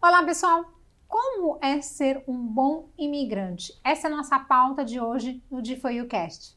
Olá, pessoal! Como é ser um bom imigrante? Essa é a nossa pauta de hoje no De Foi o Cast.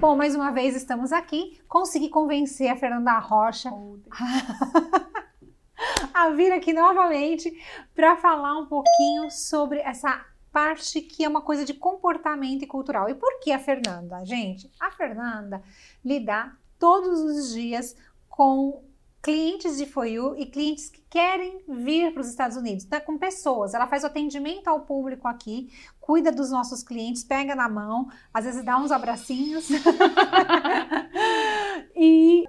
Bom, mais uma vez estamos aqui. Consegui convencer a Fernanda Rocha a vir aqui novamente para falar um pouquinho sobre essa parte que é uma coisa de comportamento e cultural. E por que a Fernanda? Gente, a Fernanda lida todos os dias com clientes de FOIU e clientes que querem vir para os Estados Unidos, tá? com pessoas. Ela faz o atendimento ao público aqui, cuida dos nossos clientes, pega na mão, às vezes dá uns abracinhos.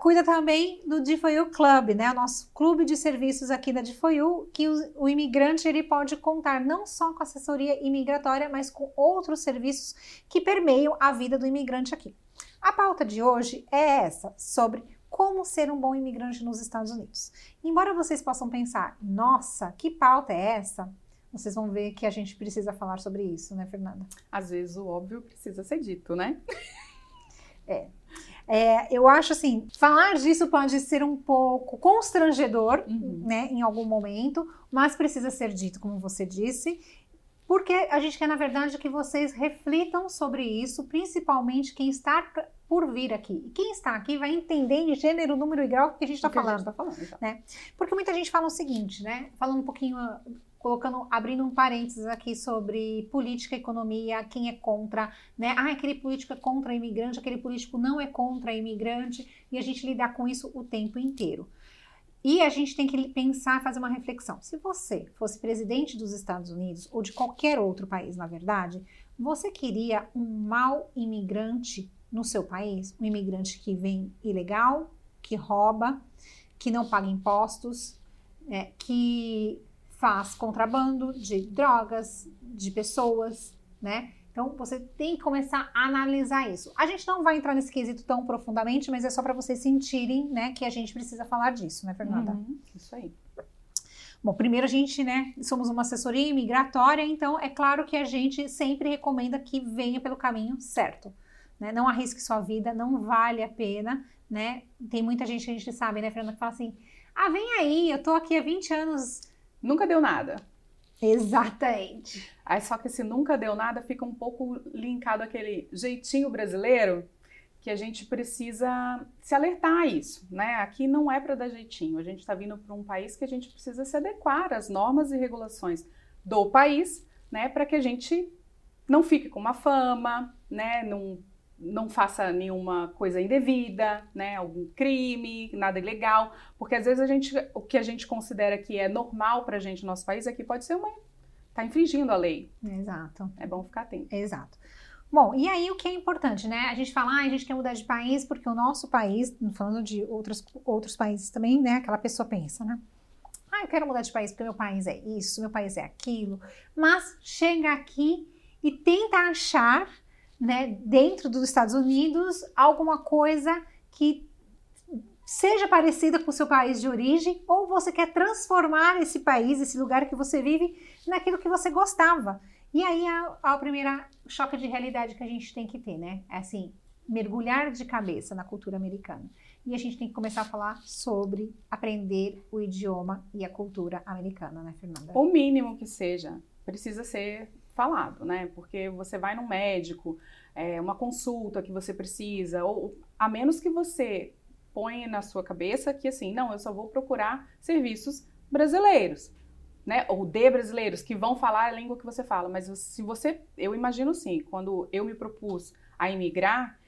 cuida também do DFOU Club, né? O nosso clube de serviços aqui da DFOU, que o, o, imigrante ele pode contar não só com assessoria imigratória, mas com outros serviços que permeiam a vida do imigrante aqui. A pauta de hoje é essa, sobre como ser um bom imigrante nos Estados Unidos. Embora vocês possam pensar, nossa, que pauta é essa? Vocês vão ver que a gente precisa falar sobre isso, né, Fernanda? Às vezes o óbvio precisa ser dito, né? É. É, eu acho assim, falar disso pode ser um pouco constrangedor, uhum. né, em algum momento, mas precisa ser dito, como você disse, porque a gente quer, na verdade, que vocês reflitam sobre isso, principalmente quem está por vir aqui. E quem está aqui vai entender em gênero, número e grau o que a gente está falando. Tá falando então. né? Porque muita gente fala o seguinte, né? Falando um pouquinho colocando, abrindo um parênteses aqui sobre política, economia, quem é contra, né? Ah, aquele político é contra imigrante, aquele político não é contra imigrante, e a gente lidar com isso o tempo inteiro. E a gente tem que pensar, fazer uma reflexão. Se você fosse presidente dos Estados Unidos ou de qualquer outro país, na verdade, você queria um mau imigrante no seu país? Um imigrante que vem ilegal, que rouba, que não paga impostos, é, que faz contrabando de drogas, de pessoas, né? Então você tem que começar a analisar isso. A gente não vai entrar nesse quesito tão profundamente, mas é só para vocês sentirem, né, que a gente precisa falar disso, né, Fernanda? Uhum, isso aí. Bom, primeiro a gente, né, somos uma assessoria imigratória, então é claro que a gente sempre recomenda que venha pelo caminho certo. Né? Não arrisque sua vida, não vale a pena, né? Tem muita gente que a gente sabe, né, Fernanda, que fala assim: ah, vem aí, eu tô aqui há 20 anos Nunca deu nada. Exatamente. Aí só que esse nunca deu nada fica um pouco linkado àquele jeitinho brasileiro que a gente precisa se alertar a isso, né? Aqui não é para dar jeitinho. A gente está vindo para um país que a gente precisa se adequar às normas e regulações do país, né? Para que a gente não fique com uma fama, né? Não não faça nenhuma coisa indevida, né, algum crime, nada ilegal, porque às vezes a gente, o que a gente considera que é normal para a gente no nosso país aqui pode ser uma tá infringindo a lei. Exato. É bom ficar atento. Exato. Bom, e aí o que é importante, né? A gente fala, ah, a gente quer mudar de país porque o nosso país, falando de outros, outros países também, né? Aquela pessoa pensa, né? Ah, eu quero mudar de país porque meu país é isso, meu país é aquilo. Mas chega aqui e tenta achar né, dentro dos Estados Unidos alguma coisa que seja parecida com o seu país de origem, ou você quer transformar esse país, esse lugar que você vive, naquilo que você gostava. E aí a, a primeira choque de realidade que a gente tem que ter, né? É assim, mergulhar de cabeça na cultura americana. E a gente tem que começar a falar sobre aprender o idioma e a cultura americana, né, Fernanda? O mínimo que seja, precisa ser falado, né? Porque você vai no médico, é, uma consulta que você precisa, ou a menos que você ponha na sua cabeça que assim, não, eu só vou procurar serviços brasileiros, né? Ou de brasileiros que vão falar a língua que você fala. Mas se você, eu imagino sim, quando eu me propus a imigrar,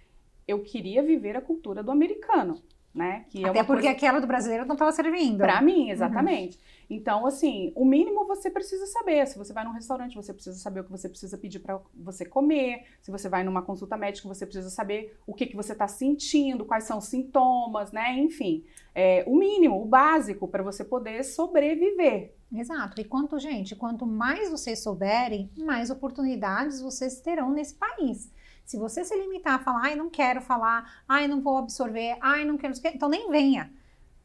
eu queria viver a cultura do americano né? Que é Até é porque coisa... aquela do brasileiro não estava servindo. Para mim, exatamente. Uhum. Então, assim, o mínimo você precisa saber. Se você vai num restaurante, você precisa saber o que você precisa pedir para você comer. Se você vai numa consulta médica, você precisa saber o que, que você está sentindo, quais são os sintomas, né? Enfim, é, o mínimo, o básico para você poder sobreviver. Exato. E quanto, gente, quanto mais vocês souberem, mais oportunidades vocês terão nesse país. Se você se limitar a falar, ai, não quero falar, ai, não vou absorver, ai, não quero, então nem venha.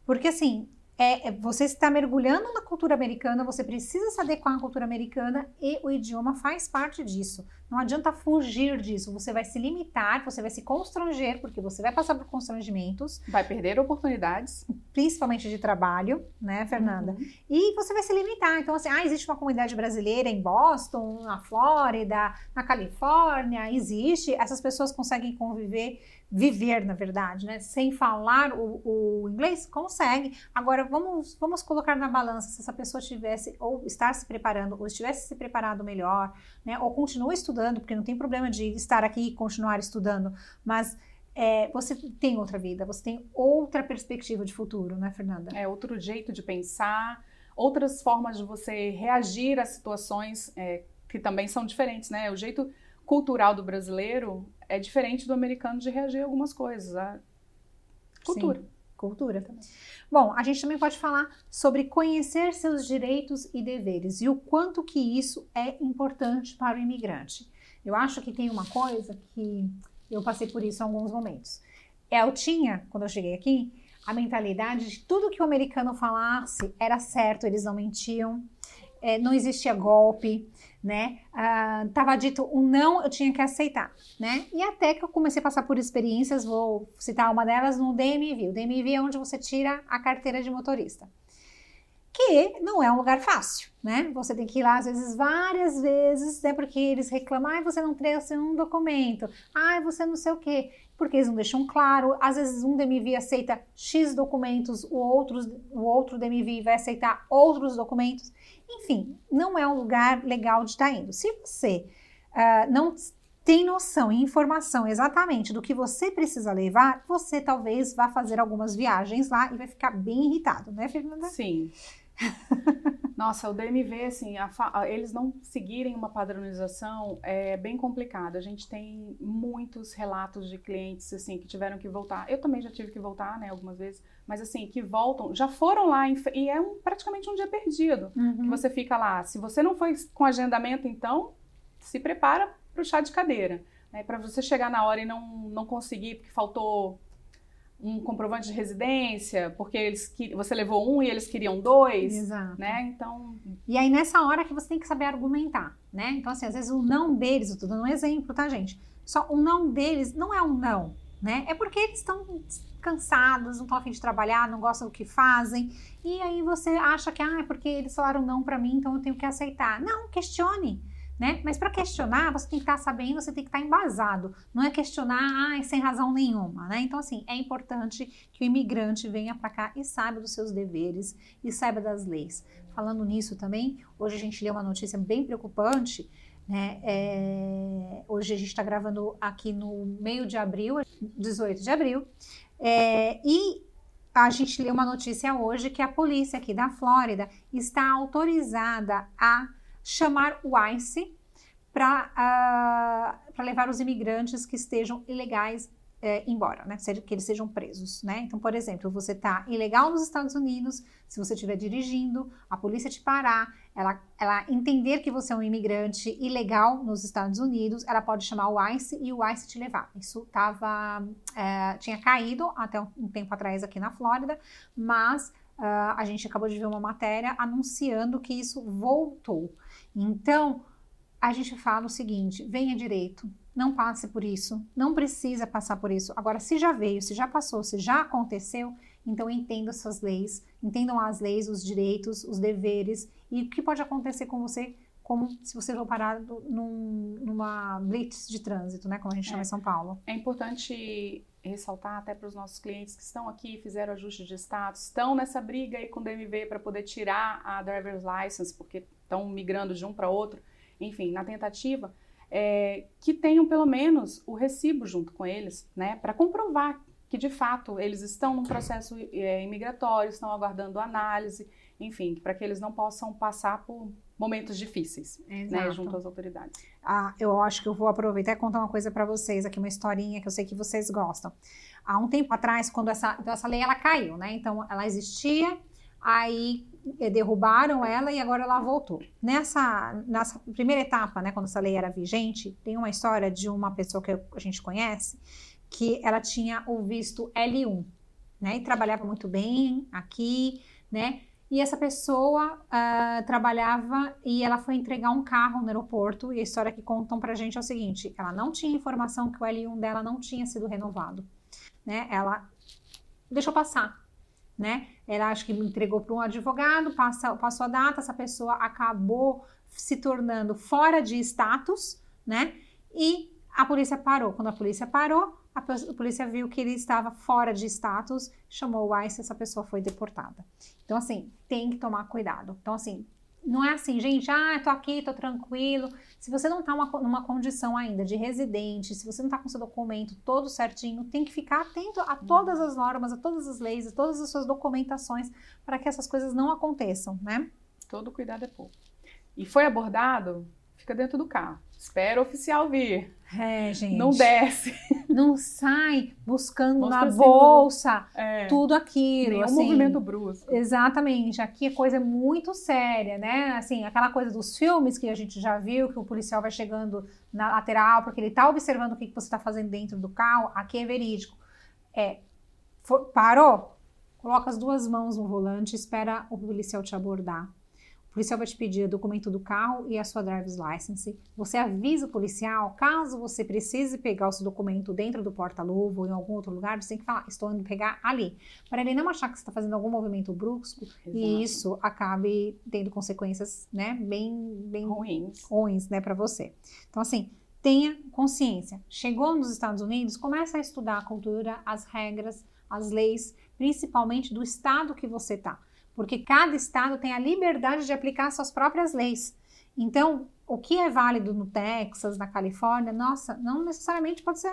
Porque assim, é, é, você está mergulhando na cultura americana, você precisa se adequar à cultura americana e o idioma faz parte disso. Não adianta fugir disso, você vai se limitar, você vai se constranger, porque você vai passar por constrangimentos. Vai perder oportunidades. Principalmente de trabalho, né, Fernanda? Uhum. E você vai se limitar. Então, assim, ah, existe uma comunidade brasileira em Boston, na Flórida, na Califórnia, existe. Essas pessoas conseguem conviver viver, na verdade, né? Sem falar o, o, inglês, consegue. Agora, vamos, vamos colocar na balança se essa pessoa tivesse ou estar se preparando, ou estivesse se preparado melhor, né? Ou continua estudando, porque não tem problema de estar aqui e continuar estudando, mas é, você tem outra vida, você tem outra perspectiva de futuro, né, Fernanda? É outro jeito de pensar, outras formas de você reagir a situações é, que também são diferentes, né? O jeito cultural do brasileiro é diferente do americano de reagir a algumas coisas. A cultura. Sim, cultura também. Bom, a gente também pode falar sobre conhecer seus direitos e deveres e o quanto que isso é importante para o imigrante. Eu acho que tem uma coisa que eu passei por isso em alguns momentos. Eu tinha, quando eu cheguei aqui, a mentalidade de tudo que o americano falasse era certo, eles não mentiam, é, não existia golpe, né? Uh, tava dito um não, eu tinha que aceitar, né? E até que eu comecei a passar por experiências, vou citar uma delas no DMV. O DMV é onde você tira a carteira de motorista. Que não é um lugar fácil, né? Você tem que ir lá, às vezes, várias vezes, né? Porque eles reclamam, ai, você não trouxe um documento, ai, você não sei o quê. Porque eles não deixam claro. Às vezes, um DMV aceita X documentos, o outro, o outro DMV vai aceitar outros documentos. Enfim, não é um lugar legal de estar indo. Se você uh, não tem noção e informação exatamente do que você precisa levar, você talvez vá fazer algumas viagens lá e vai ficar bem irritado, né, Fernanda? Sim. Nossa, o DMV, assim, a, a, eles não seguirem uma padronização é bem complicado. A gente tem muitos relatos de clientes, assim, que tiveram que voltar. Eu também já tive que voltar, né, algumas vezes, mas assim, que voltam, já foram lá em, e é um, praticamente um dia perdido. Uhum. Que você fica lá. Se você não foi com agendamento, então, se prepara para o chá de cadeira. Né, para você chegar na hora e não, não conseguir, porque faltou um comprovante de residência, porque eles você levou um e eles queriam dois, Exato. né? Então, e aí nessa hora que você tem que saber argumentar, né? Então assim, às vezes o não deles, eu tô dando um exemplo, tá, gente? Só o não deles não é um não, né? É porque eles estão cansados, não estão afim de trabalhar, não gostam do que fazem, e aí você acha que ah, é porque eles falaram não para mim, então eu tenho que aceitar. Não, questione né? Mas para questionar, você tem que estar sabendo, você tem que estar embasado. Não é questionar ah, sem razão nenhuma, né? Então, assim, é importante que o imigrante venha para cá e saiba dos seus deveres e saiba das leis. Falando nisso também, hoje a gente leu uma notícia bem preocupante, né? É, hoje a gente está gravando aqui no meio de abril, 18 de abril, é, e a gente leu uma notícia hoje que a polícia aqui da Flórida está autorizada a chamar o ICE para uh, levar os imigrantes que estejam ilegais é, embora, né? Que eles sejam presos, né? Então, por exemplo, você está ilegal nos Estados Unidos, se você estiver dirigindo, a polícia te parar, ela, ela entender que você é um imigrante ilegal nos Estados Unidos, ela pode chamar o ICE e o ICE te levar. Isso tava, é, tinha caído até um tempo atrás aqui na Flórida, mas uh, a gente acabou de ver uma matéria anunciando que isso voltou. Então, a gente fala o seguinte: venha direito, não passe por isso, não precisa passar por isso. Agora, se já veio, se já passou, se já aconteceu, então entenda suas leis, entendam as leis, os direitos, os deveres e o que pode acontecer com você, como se você for parado num, numa blitz de trânsito, né, como a gente chama é, em São Paulo. É importante ressaltar até para os nossos clientes que estão aqui, fizeram ajuste de status, estão nessa briga aí com o DMV para poder tirar a driver's license, porque estão migrando de um para outro, enfim, na tentativa, é, que tenham pelo menos o recibo junto com eles, né, para comprovar que de fato eles estão num processo é, imigratório, estão aguardando análise, enfim, para que eles não possam passar por momentos difíceis, né, junto às autoridades. Ah, eu acho que eu vou aproveitar e contar uma coisa para vocês aqui, uma historinha que eu sei que vocês gostam. Há um tempo atrás, quando essa, então essa lei ela caiu, né? Então ela existia, aí eh, derrubaram ela e agora ela voltou. Nessa, nessa primeira etapa, né, quando essa lei era vigente, tem uma história de uma pessoa que a gente conhece que ela tinha o visto L1, né, e trabalhava muito bem aqui, né? E essa pessoa uh, trabalhava e ela foi entregar um carro no aeroporto. E a história que contam pra gente é o seguinte: ela não tinha informação que o L1 dela não tinha sido renovado, né? Ela deixou passar, né? Ela acho que entregou para um advogado, passa, passou a data, essa pessoa acabou se tornando fora de status, né? E a polícia parou. Quando a polícia parou, a, polícia viu que ele estava fora de status, chamou o ICE, essa pessoa foi deportada. Então, assim, tem que tomar cuidado. Então, assim, não é assim, gente, ah, tô aqui, tô tranquilo. Se você não tá uma, numa condição ainda de residente, se você não tá com seu documento todo certinho, tem que ficar atento a todas as normas, a todas as leis, a todas as suas documentações para que essas coisas não aconteçam, né? Todo cuidado é pouco. E foi abordado, fica dentro do carro. Espera o oficial vir. É, gente. Não desce. Não sai buscando Mostra na bolsa é, tudo aquilo. Nenhum assim, movimento brusco. Exatamente. Aqui é coisa muito séria, né? Assim, aquela coisa dos filmes que a gente já viu, que o policial vai chegando na lateral porque ele tá observando o que, que você está fazendo dentro do carro. Aqui é verídico. É, for, parou? Coloca as duas mãos no volante, espera o policial te abordar policial vai te pedir o documento do carro e a sua driver's license. Você avisa o policial, caso você precise pegar o seu documento dentro do porta-luva ou em algum outro lugar, você tem que falar, estou indo pegar ali. Para ele não achar que você está fazendo algum movimento brusco Exato. e isso acabe tendo consequências, né, bem, bem ruins, ruins né, para você. Então, assim, tenha consciência. Chegou nos Estados Unidos, começa a estudar a cultura, as regras, as leis, principalmente do estado que você está porque cada estado tem a liberdade de aplicar suas próprias leis. Então, o que é válido no Texas, na Califórnia, nossa, não necessariamente pode ser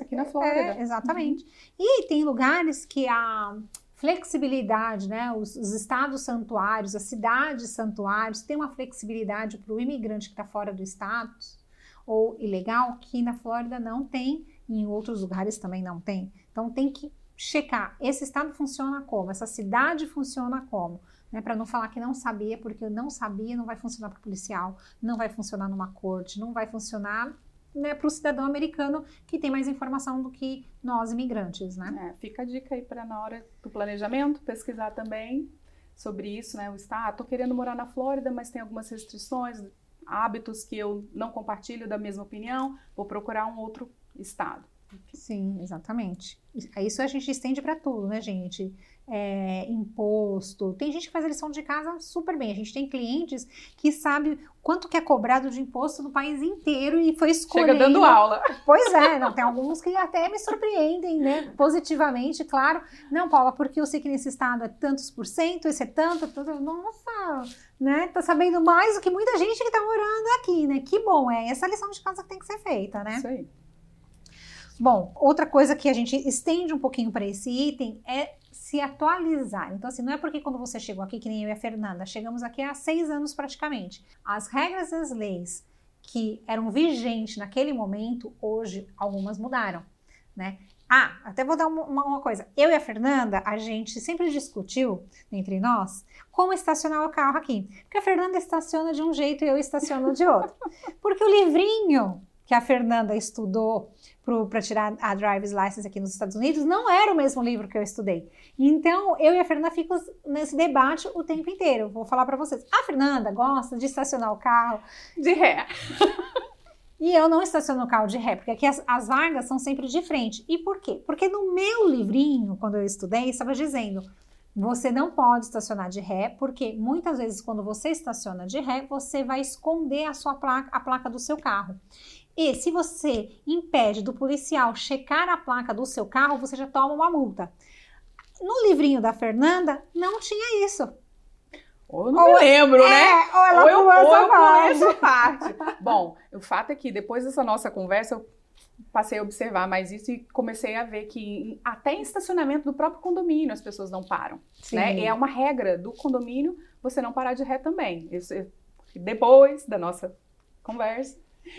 aqui na Flórida. É, exatamente. Uhum. E tem lugares que a flexibilidade, né? Os, os, estados santuários, as cidades santuários têm uma flexibilidade para o imigrante que está fora do status ou ilegal que na Flórida não tem, e em outros lugares também não tem. Então tem que checar esse estado funciona como, essa cidade funciona como, né? Para não falar que não sabia, porque não sabia não vai funcionar para o policial, não vai funcionar numa corte, não vai funcionar né, para o cidadão americano que tem mais informação do que nós imigrantes, né? É, fica a dica aí para na hora do planejamento pesquisar também sobre isso, né? O estado, estou querendo morar na Flórida, mas tem algumas restrições, hábitos que eu não compartilho da mesma opinião, vou procurar um outro estado. Sim, exatamente. Isso a gente estende para tudo, né, gente? É, imposto. Tem gente que faz a lição de casa super bem. A gente tem clientes que sabe quanto que é cobrado de imposto no país inteiro e foi escolhendo. Chega dando aula. Pois é, não, tem alguns que até me surpreendem, né? Positivamente, claro. Não, Paula, porque eu sei que nesse estado é tantos por cento, esse é tanto, tanto. Nossa, né? Tá sabendo mais do que muita gente que tá morando aqui, né? Que bom, é essa lição de casa que tem que ser feita, né? Isso aí. Bom, outra coisa que a gente estende um pouquinho para esse item é se atualizar. Então, assim, não é porque quando você chegou aqui, que nem eu e a Fernanda, chegamos aqui há seis anos praticamente. As regras e as leis que eram vigentes naquele momento, hoje algumas mudaram, né? Ah, até vou dar uma, uma, coisa. Eu e a Fernanda, a gente sempre discutiu entre nós como estacionar o carro aqui. Porque a Fernanda estaciona de um jeito e eu estaciono de outro. Porque o livrinho que a Fernanda estudou para tirar a driver's license aqui nos Estados Unidos, não era o mesmo livro que eu estudei. Então, eu e a Fernanda ficamos nesse debate o tempo inteiro. Vou falar para vocês. A Fernanda gosta de estacionar o carro de ré. e eu não estaciono o carro de ré, porque aqui as, as vagas são sempre de frente. E por quê? Porque no meu livrinho, quando eu estudei, estava dizendo você não pode estacionar de ré, porque muitas vezes quando você estaciona de ré, você vai esconder a sua placa, a placa do seu carro. E se você impede do policial checar a placa do seu carro, você já toma uma multa. No livrinho da Fernanda, não tinha isso. Ou eu não ou, me lembro, é, né? Ou ela ou eu, ou essa, parte. essa parte. Bom, o fato é que depois dessa nossa conversa, eu passei a observar mais isso e comecei a ver que até em estacionamento do próprio condomínio as pessoas não param. Né? É uma regra do condomínio você não parar de ré também. Isso, depois da nossa conversa,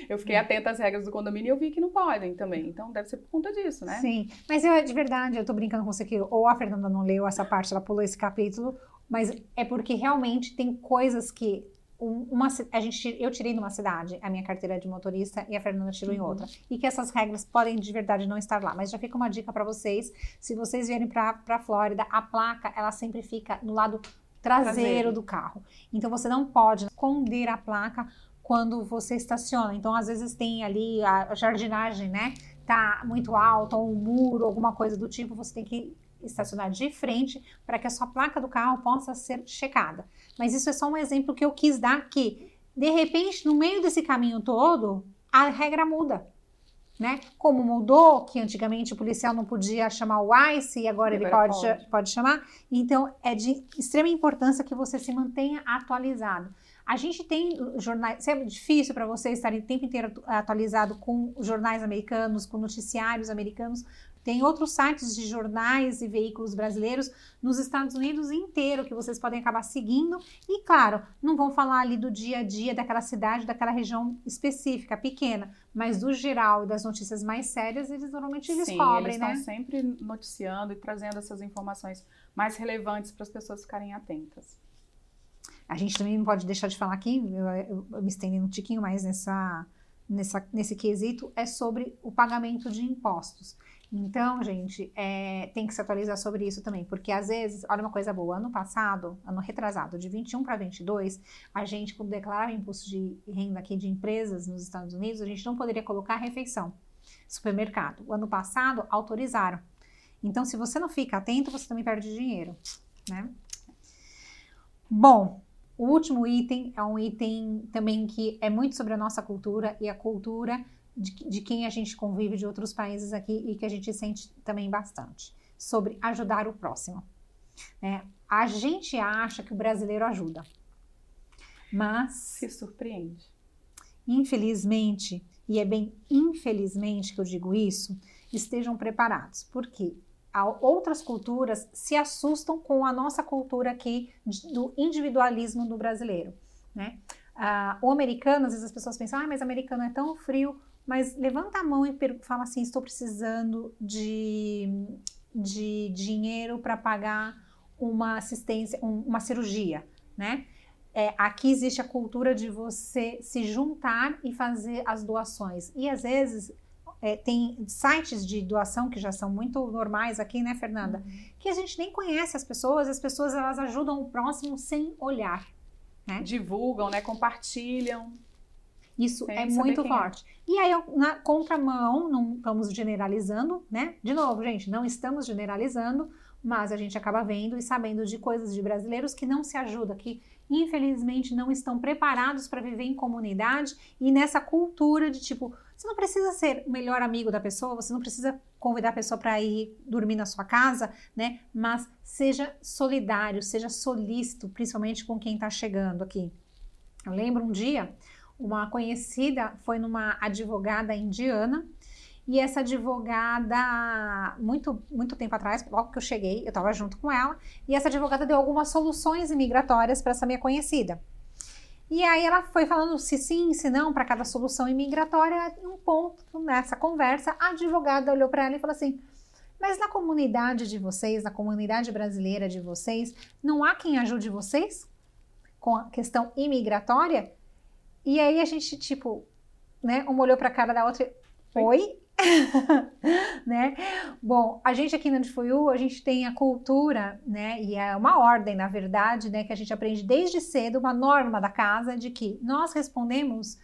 eu fiquei atenta às regras do condomínio e eu vi que não podem também. Então deve ser por conta disso, né? Sim. Mas eu, de verdade, eu tô brincando com você que ou a Fernanda não leu essa parte, ela pulou esse capítulo, mas é porque realmente tem coisas que uma, a gente, eu tirei numa cidade a minha carteira de motorista e a Fernanda tirou uhum. em outra. E que essas regras podem de verdade não estar lá. Mas já fica uma dica para vocês: se vocês vierem para a Flórida, a placa ela sempre fica no lado traseiro, traseiro do carro. Então você não pode esconder a placa quando você estaciona. Então às vezes tem ali a jardinagem, né? Tá muito alta, ou um muro, alguma coisa do tipo, você tem que estacionar de frente para que a sua placa do carro possa ser checada. Mas isso é só um exemplo que eu quis dar que, de repente, no meio desse caminho todo, a regra muda. Né? Como mudou, que antigamente o policial não podia chamar o ICE e agora, ele pode, pode. pode chamar. Então, é de extrema importância que você se mantenha atualizado. A gente tem jornais, é difícil para você estar o tempo inteiro atualizado com jornais americanos, com noticiários americanos, tem outros sites de jornais e veículos brasileiros nos Estados Unidos inteiro que vocês podem acabar seguindo. E, claro, não vão falar ali do dia a dia daquela cidade, daquela região específica, pequena, mas do geral e das notícias mais sérias, eles normalmente Sim, descobrem, eles né? estão sempre noticiando e trazendo essas informações mais relevantes para as pessoas ficarem atentas. A gente também não pode deixar de falar aqui, eu, eu, me estendendo um tiquinho mais nessa, nessa, nesse quesito, é sobre o pagamento de impostos. Então, gente, é, tem que se atualizar sobre isso também, porque às vezes, olha uma coisa boa, ano passado, ano retrasado, de 21 para 22, a gente, quando declarava imposto de renda aqui de empresas nos Estados Unidos, a gente não poderia colocar refeição, supermercado. O ano passado, autorizaram. Então, se você não fica atento, você também perde dinheiro, né? Bom, o último item é um item também que é muito sobre a nossa cultura e a cultura de, de quem a gente convive de outros países aqui e que a gente sente também bastante, sobre ajudar o próximo. É, a gente acha que o brasileiro ajuda, mas. Se surpreende. Infelizmente, e é bem infelizmente que eu digo isso, estejam preparados. Porque outras culturas se assustam com a nossa cultura aqui do individualismo do brasileiro. Né? Ah, o americano, às vezes as pessoas pensam, ah, mas americano é tão frio mas levanta a mão e fala assim: estou precisando de, de dinheiro para pagar uma assistência, um, uma cirurgia, né? É, aqui existe a cultura de você se juntar e fazer as doações. E às vezes é, tem sites de doação que já são muito normais aqui, né, Fernanda? Uhum. Que a gente nem conhece as pessoas, as pessoas elas ajudam o próximo sem olhar. Né? Divulgam, né? Compartilham. Isso é muito é. forte. É. E aí, na contramão, não estamos generalizando, né? De novo, gente, não estamos generalizando, mas a gente acaba vendo e sabendo de coisas de brasileiros que não se ajudam, que infelizmente não estão preparados para viver em comunidade e nessa cultura de tipo, você não precisa ser o melhor amigo da pessoa, você não precisa convidar a pessoa para ir dormir na sua casa, né? Mas seja solidário, seja solícito, principalmente com quem está chegando aqui. Eu lembro um dia uma conhecida foi numa advogada indiana e essa advogada, muito, muito tempo atrás, logo que eu cheguei, eu estava junto com ela, e essa advogada deu algumas soluções imigratórias para essa minha conhecida. E aí ela foi falando se sim, se não, para cada solução imigratória, um ponto nessa conversa, a advogada olhou para ela e falou assim: Mas na comunidade de vocês, na comunidade brasileira de vocês, não há quem ajude vocês com a questão imigratória? E aí a gente, tipo, né, uma olhou para a cara da outra e, oi? né? Bom, a gente aqui no Antifuyu, a gente tem a cultura, né, e é uma ordem, na verdade, né, que a gente aprende desde cedo, uma norma da casa de que nós respondemos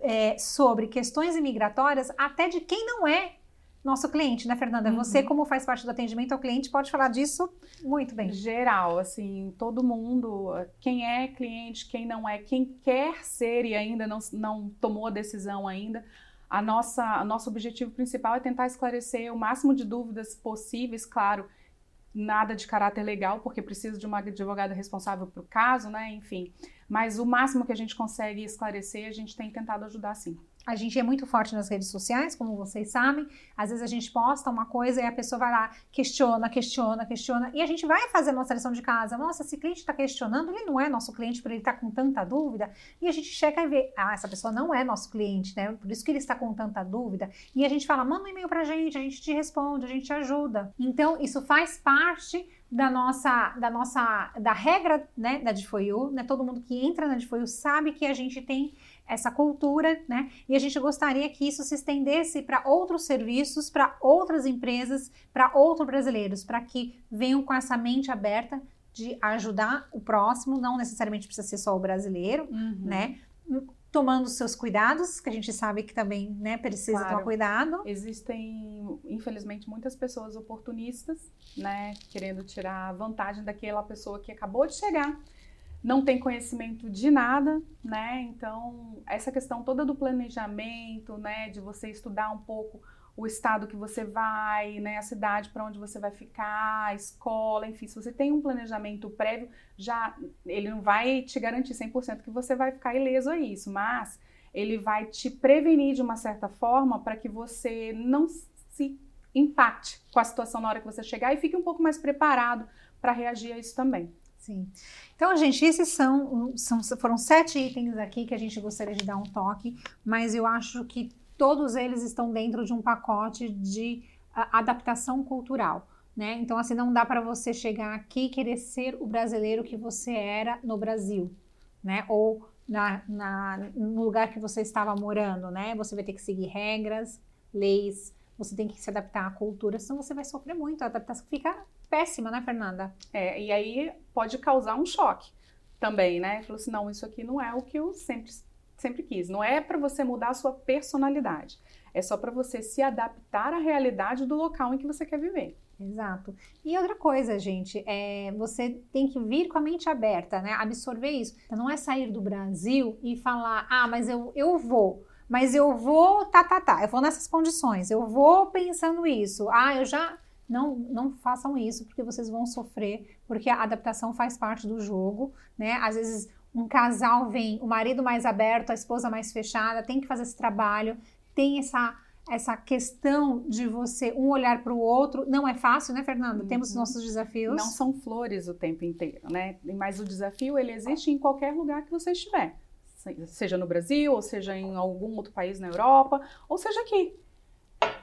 é, sobre questões imigratórias até de quem não é nosso cliente, né, Fernanda? Uhum. Você, como faz parte do atendimento ao cliente, pode falar disso muito bem. Geral, assim, todo mundo, quem é cliente, quem não é, quem quer ser e ainda não, não tomou a decisão ainda, a nossa, nosso objetivo principal é tentar esclarecer o máximo de dúvidas possíveis, claro, nada de caráter legal, porque precisa de uma advogada responsável para o caso, né? Enfim. Mas o máximo que a gente consegue esclarecer, a gente tem tentado ajudar sim. A gente é muito forte nas redes sociais, como vocês sabem. Às vezes a gente posta uma coisa e a pessoa vai lá, questiona, questiona, questiona. E a gente vai fazer a nossa lição de casa. Nossa, esse cliente está questionando, ele não é nosso cliente por ele estar tá com tanta dúvida. E a gente checa e vê, ah, essa pessoa não é nosso cliente, né? Por isso que ele está com tanta dúvida. E a gente fala, manda um e-mail pra gente, a gente te responde, a gente te ajuda. Então, isso faz parte da nossa, da nossa, da regra, né, da DFOIU, né? Todo mundo que entra na DFOIU sabe que a gente tem essa cultura, né? E a gente gostaria que isso se estendesse para outros serviços, para outras empresas, para outros brasileiros, para que venham com essa mente aberta de ajudar o próximo, não necessariamente precisa ser só o brasileiro, uhum. né? Tomando seus cuidados, que a gente sabe que também né, precisa claro. tomar cuidado. Existem, infelizmente, muitas pessoas oportunistas, né? Querendo tirar vantagem daquela pessoa que acabou de chegar não tem conhecimento de nada, né? Então, essa questão toda do planejamento, né, de você estudar um pouco o estado que você vai, né, a cidade para onde você vai ficar, a escola, enfim, se você tem um planejamento prévio, já ele não vai te garantir 100% que você vai ficar ileso a isso, mas ele vai te prevenir de uma certa forma para que você não se impacte com a situação na hora que você chegar e fique um pouco mais preparado para reagir a isso também. Sim. Então, gente, esses são, são, foram sete itens aqui que a gente gostaria de dar um toque, mas eu acho que todos eles estão dentro de um pacote de adaptação cultural. Né? Então, assim, não dá para você chegar aqui e querer ser o brasileiro que você era no Brasil, né? Ou na, na, no lugar que você estava morando, né? Você vai ter que seguir regras, leis, você tem que se adaptar à cultura, senão você vai sofrer muito. A adaptação fica péssima, né, Fernanda? É, e aí pode causar um choque também, né? Falou assim, não, isso aqui não é o que eu sempre, sempre quis. Não é para você mudar a sua personalidade. É só para você se adaptar à realidade do local em que você quer viver. Exato. E outra coisa, gente, é você tem que vir com a mente aberta, né? Absorver isso. Então, não é sair do Brasil e falar, ah, mas eu, eu vou mas eu vou, tá, tá, tá, eu vou nessas condições, eu vou pensando isso. Ah, eu já. Não, não façam isso, porque vocês vão sofrer, porque a adaptação faz parte do jogo, né? Às vezes um casal vem, o marido mais aberto, a esposa mais fechada, tem que fazer esse trabalho, tem essa essa questão de você um olhar para o outro não é fácil, né, Fernanda? Uhum. Temos nossos desafios. Não são flores o tempo inteiro, né? Mas o desafio ele existe em qualquer lugar que você estiver seja no Brasil, ou seja em algum outro país na Europa, ou seja aqui.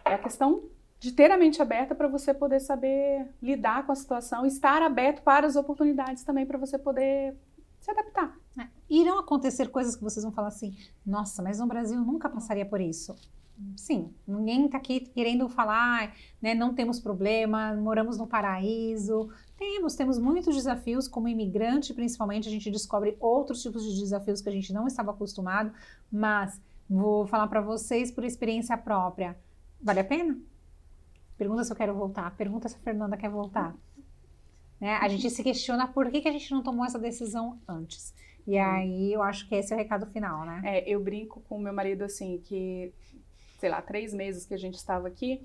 É a questão de ter a mente aberta para você poder saber lidar com a situação, estar aberto para as oportunidades também para você poder se adaptar. É. Irão acontecer coisas que vocês vão falar assim: nossa, mas no Brasil nunca passaria por isso. Sim, ninguém está aqui querendo falar, né, não temos problema, moramos no paraíso, temos, temos muitos desafios como imigrante, principalmente a gente descobre outros tipos de desafios que a gente não estava acostumado, mas vou falar para vocês por experiência própria. Vale a pena? Pergunta se eu quero voltar, pergunta se a Fernanda quer voltar. Né? A gente se questiona por que, que a gente não tomou essa decisão antes. E aí eu acho que esse é o recado final, né? É, eu brinco com meu marido assim, que, sei lá, três meses que a gente estava aqui,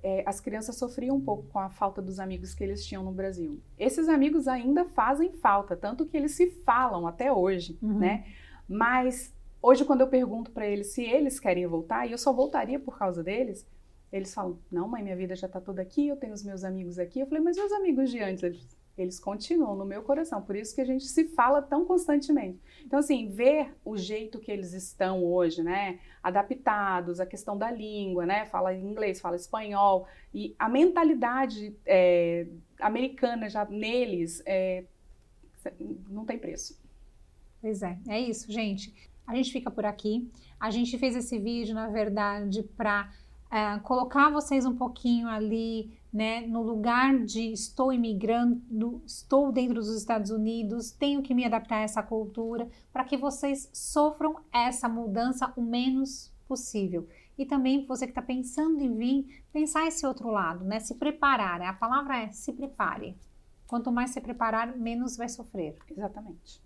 é, as crianças sofriam um pouco com a falta dos amigos que eles tinham no Brasil. Esses amigos ainda fazem falta, tanto que eles se falam até hoje, uhum. né? Mas hoje, quando eu pergunto para eles se eles querem voltar, e eu só voltaria por causa deles, eles falam: Não, mãe, minha vida já está toda aqui, eu tenho os meus amigos aqui. Eu falei: Mas meus amigos de antes? Eles, eles continuam no meu coração, por isso que a gente se fala tão constantemente. Então, assim, ver o jeito que eles estão hoje, né, adaptados, a questão da língua, né, fala inglês, fala espanhol, e a mentalidade é, americana já neles, é, não tem preço. Pois é, é isso, gente. A gente fica por aqui. A gente fez esse vídeo, na verdade, para é, colocar vocês um pouquinho ali né, no lugar de estou imigrando, estou dentro dos Estados Unidos, tenho que me adaptar a essa cultura, para que vocês sofram essa mudança o menos possível. E também você que está pensando em vir, pensar esse outro lado, né? Se preparar. Né? A palavra é se prepare. Quanto mais se preparar, menos vai sofrer. Exatamente.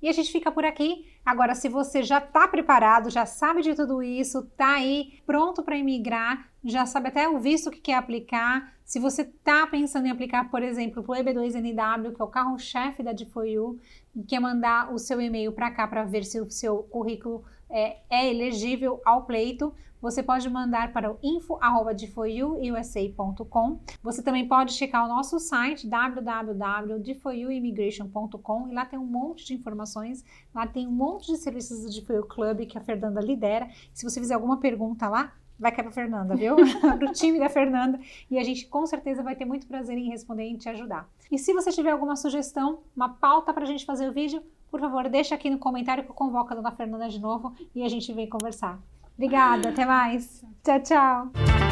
E a gente fica por aqui. Agora, se você já está preparado, já sabe de tudo isso, está aí pronto para imigrar, já sabe até o visto que quer aplicar. Se você está pensando em aplicar, por exemplo, para o EB2NW, que é o carro-chefe da D4U, quer mandar o seu e-mail para cá para ver se o seu currículo é, é elegível ao pleito, você pode mandar para o info@defoyouusa.com. Você também pode checar o nosso site www.defoyouimmigration.com e lá tem um monte de informações, lá tem um monte de serviços do Defoyu Club que a Fernanda lidera. Se você fizer alguma pergunta lá, vai cair para Fernanda, viu? para o time da Fernanda. E a gente com certeza vai ter muito prazer em responder e em te ajudar. E se você tiver alguma sugestão, uma pauta para a gente fazer o vídeo, por favor, deixa aqui no comentário que eu convoco a dona Fernanda de novo e a gente vem conversar. Obrigada, até mais. Tchau, tchau.